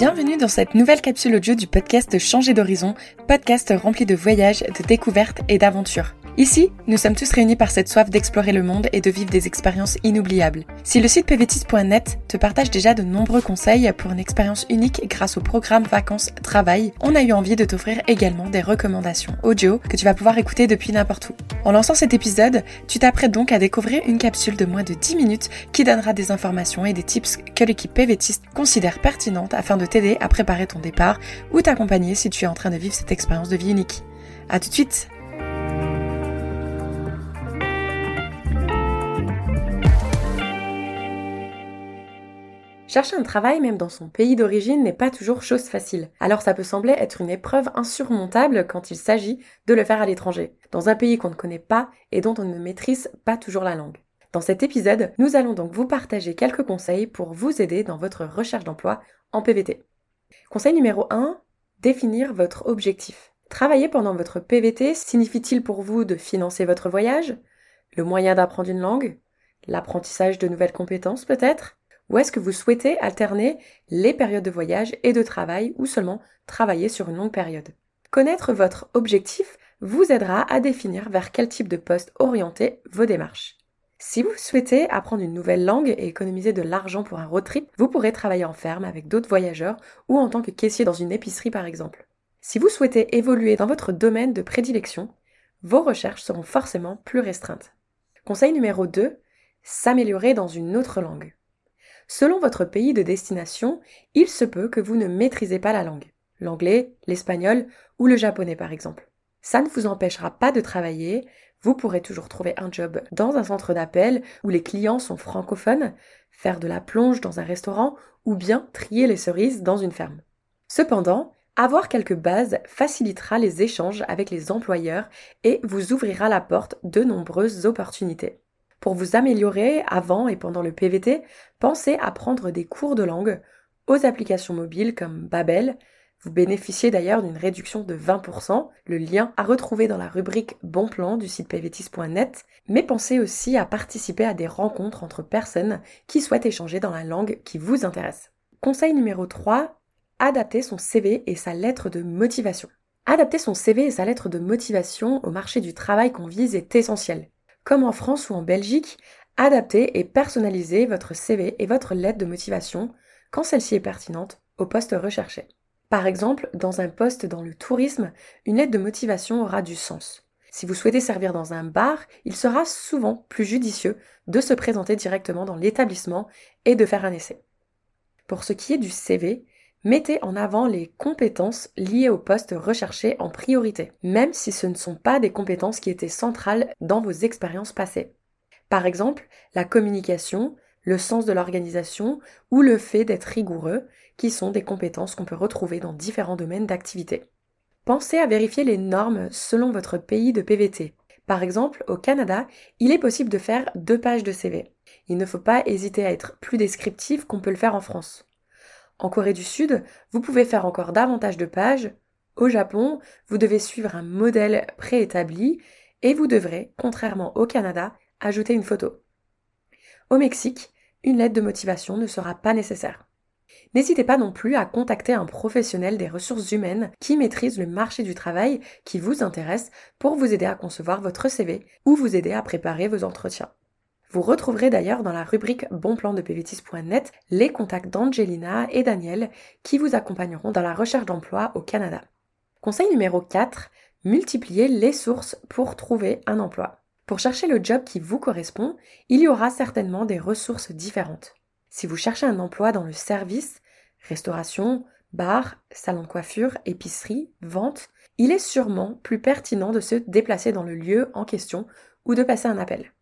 Bienvenue dans cette nouvelle capsule audio du podcast Changer d'horizon, podcast rempli de voyages, de découvertes et d'aventures. Ici, nous sommes tous réunis par cette soif d'explorer le monde et de vivre des expériences inoubliables. Si le site pvtis.net te partage déjà de nombreux conseils pour une expérience unique grâce au programme Vacances Travail, on a eu envie de t'offrir également des recommandations audio que tu vas pouvoir écouter depuis n'importe où. En lançant cet épisode, tu t'apprêtes donc à découvrir une capsule de moins de 10 minutes qui donnera des informations et des tips que l'équipe PVTiste considère pertinentes afin de t'aider à préparer ton départ ou t'accompagner si tu es en train de vivre cette expérience de vie unique. A tout de suite Chercher un travail même dans son pays d'origine n'est pas toujours chose facile. Alors ça peut sembler être une épreuve insurmontable quand il s'agit de le faire à l'étranger, dans un pays qu'on ne connaît pas et dont on ne maîtrise pas toujours la langue. Dans cet épisode, nous allons donc vous partager quelques conseils pour vous aider dans votre recherche d'emploi en PVT. Conseil numéro 1, définir votre objectif. Travailler pendant votre PVT signifie-t-il pour vous de financer votre voyage Le moyen d'apprendre une langue L'apprentissage de nouvelles compétences peut-être ou est-ce que vous souhaitez alterner les périodes de voyage et de travail ou seulement travailler sur une longue période? Connaître votre objectif vous aidera à définir vers quel type de poste orienter vos démarches. Si vous souhaitez apprendre une nouvelle langue et économiser de l'argent pour un road trip, vous pourrez travailler en ferme avec d'autres voyageurs ou en tant que caissier dans une épicerie par exemple. Si vous souhaitez évoluer dans votre domaine de prédilection, vos recherches seront forcément plus restreintes. Conseil numéro 2, s'améliorer dans une autre langue. Selon votre pays de destination, il se peut que vous ne maîtrisez pas la langue. L'anglais, l'espagnol ou le japonais par exemple. Ça ne vous empêchera pas de travailler, vous pourrez toujours trouver un job dans un centre d'appel où les clients sont francophones, faire de la plonge dans un restaurant ou bien trier les cerises dans une ferme. Cependant, avoir quelques bases facilitera les échanges avec les employeurs et vous ouvrira la porte de nombreuses opportunités. Pour vous améliorer avant et pendant le PVT, pensez à prendre des cours de langue aux applications mobiles comme Babel. Vous bénéficiez d'ailleurs d'une réduction de 20%, le lien à retrouver dans la rubrique Bon plan du site pvtis.net, mais pensez aussi à participer à des rencontres entre personnes qui souhaitent échanger dans la langue qui vous intéresse. Conseil numéro 3, adapter son CV et sa lettre de motivation. Adapter son CV et sa lettre de motivation au marché du travail qu'on vise est essentiel comme en France ou en Belgique, adaptez et personnalisez votre CV et votre lettre de motivation quand celle-ci est pertinente au poste recherché. Par exemple, dans un poste dans le tourisme, une lettre de motivation aura du sens. Si vous souhaitez servir dans un bar, il sera souvent plus judicieux de se présenter directement dans l'établissement et de faire un essai. Pour ce qui est du CV, Mettez en avant les compétences liées au poste recherché en priorité, même si ce ne sont pas des compétences qui étaient centrales dans vos expériences passées. Par exemple, la communication, le sens de l'organisation ou le fait d'être rigoureux, qui sont des compétences qu'on peut retrouver dans différents domaines d'activité. Pensez à vérifier les normes selon votre pays de PVT. Par exemple, au Canada, il est possible de faire deux pages de CV. Il ne faut pas hésiter à être plus descriptif qu'on peut le faire en France. En Corée du Sud, vous pouvez faire encore davantage de pages. Au Japon, vous devez suivre un modèle préétabli et vous devrez, contrairement au Canada, ajouter une photo. Au Mexique, une lettre de motivation ne sera pas nécessaire. N'hésitez pas non plus à contacter un professionnel des ressources humaines qui maîtrise le marché du travail qui vous intéresse pour vous aider à concevoir votre CV ou vous aider à préparer vos entretiens. Vous retrouverez d'ailleurs dans la rubrique Bon plan de pvtis.net les contacts d'Angelina et Daniel qui vous accompagneront dans la recherche d'emploi au Canada. Conseil numéro 4, multipliez les sources pour trouver un emploi. Pour chercher le job qui vous correspond, il y aura certainement des ressources différentes. Si vous cherchez un emploi dans le service, restauration, bar, salon de coiffure, épicerie, vente, il est sûrement plus pertinent de se déplacer dans le lieu en question ou de passer un appel.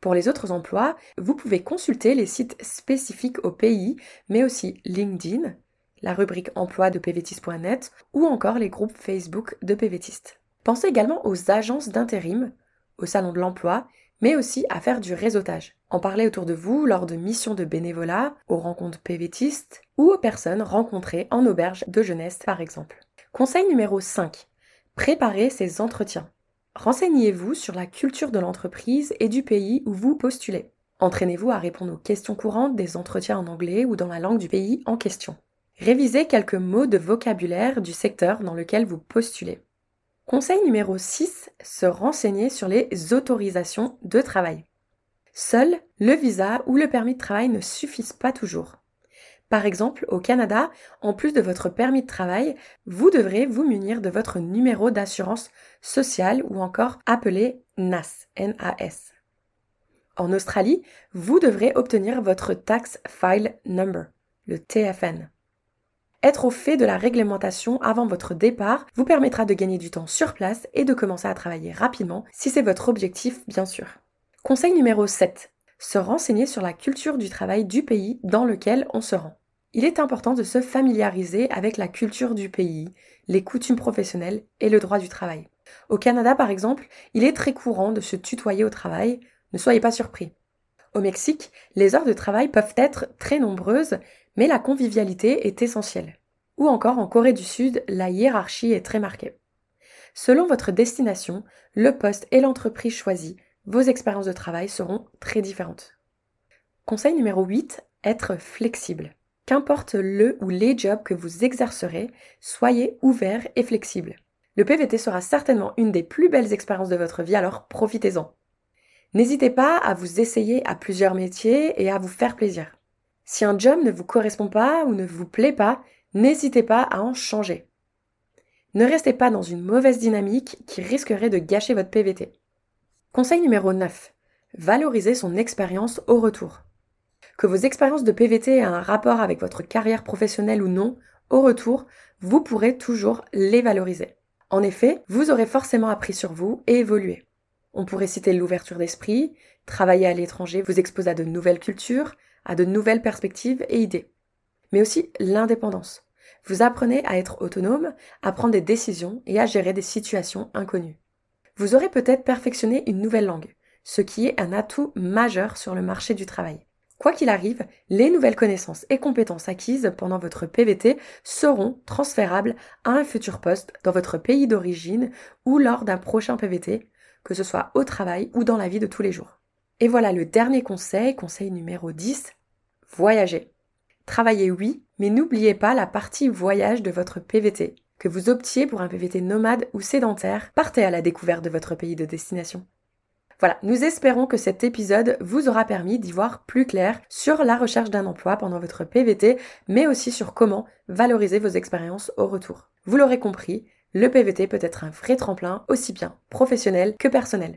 Pour les autres emplois, vous pouvez consulter les sites spécifiques au pays, mais aussi LinkedIn, la rubrique emploi de pvtist.net ou encore les groupes Facebook de pvtist. Pensez également aux agences d'intérim, au salon de l'emploi, mais aussi à faire du réseautage. En parler autour de vous lors de missions de bénévolat, aux rencontres pvtistes ou aux personnes rencontrées en auberge de jeunesse par exemple. Conseil numéro 5. Préparez ces entretiens. Renseignez-vous sur la culture de l'entreprise et du pays où vous postulez. Entraînez-vous à répondre aux questions courantes des entretiens en anglais ou dans la langue du pays en question. Révisez quelques mots de vocabulaire du secteur dans lequel vous postulez. Conseil numéro 6, se renseigner sur les autorisations de travail. Seul le visa ou le permis de travail ne suffisent pas toujours. Par exemple, au Canada, en plus de votre permis de travail, vous devrez vous munir de votre numéro d'assurance sociale ou encore appelé NAS. En Australie, vous devrez obtenir votre Tax File Number, le TFN. Être au fait de la réglementation avant votre départ vous permettra de gagner du temps sur place et de commencer à travailler rapidement si c'est votre objectif, bien sûr. Conseil numéro 7. Se renseigner sur la culture du travail du pays dans lequel on se rend. Il est important de se familiariser avec la culture du pays, les coutumes professionnelles et le droit du travail. Au Canada, par exemple, il est très courant de se tutoyer au travail, ne soyez pas surpris. Au Mexique, les heures de travail peuvent être très nombreuses, mais la convivialité est essentielle. Ou encore en Corée du Sud, la hiérarchie est très marquée. Selon votre destination, le poste et l'entreprise choisie, vos expériences de travail seront très différentes. Conseil numéro 8, être flexible. Qu'importe le ou les jobs que vous exercerez, soyez ouvert et flexible. Le PVT sera certainement une des plus belles expériences de votre vie, alors profitez-en. N'hésitez pas à vous essayer à plusieurs métiers et à vous faire plaisir. Si un job ne vous correspond pas ou ne vous plaît pas, n'hésitez pas à en changer. Ne restez pas dans une mauvaise dynamique qui risquerait de gâcher votre PVT. Conseil numéro 9. Valorisez son expérience au retour. Que vos expériences de PVT aient un rapport avec votre carrière professionnelle ou non, au retour, vous pourrez toujours les valoriser. En effet, vous aurez forcément appris sur vous et évolué. On pourrait citer l'ouverture d'esprit, travailler à l'étranger vous expose à de nouvelles cultures, à de nouvelles perspectives et idées. Mais aussi l'indépendance. Vous apprenez à être autonome, à prendre des décisions et à gérer des situations inconnues. Vous aurez peut-être perfectionné une nouvelle langue, ce qui est un atout majeur sur le marché du travail. Quoi qu'il arrive, les nouvelles connaissances et compétences acquises pendant votre PVT seront transférables à un futur poste dans votre pays d'origine ou lors d'un prochain PVT, que ce soit au travail ou dans la vie de tous les jours. Et voilà le dernier conseil, conseil numéro 10, voyager. Travaillez oui, mais n'oubliez pas la partie voyage de votre PVT. Que vous optiez pour un PVT nomade ou sédentaire, partez à la découverte de votre pays de destination. Voilà, nous espérons que cet épisode vous aura permis d'y voir plus clair sur la recherche d'un emploi pendant votre PVT, mais aussi sur comment valoriser vos expériences au retour. Vous l'aurez compris, le PVT peut être un vrai tremplin aussi bien professionnel que personnel.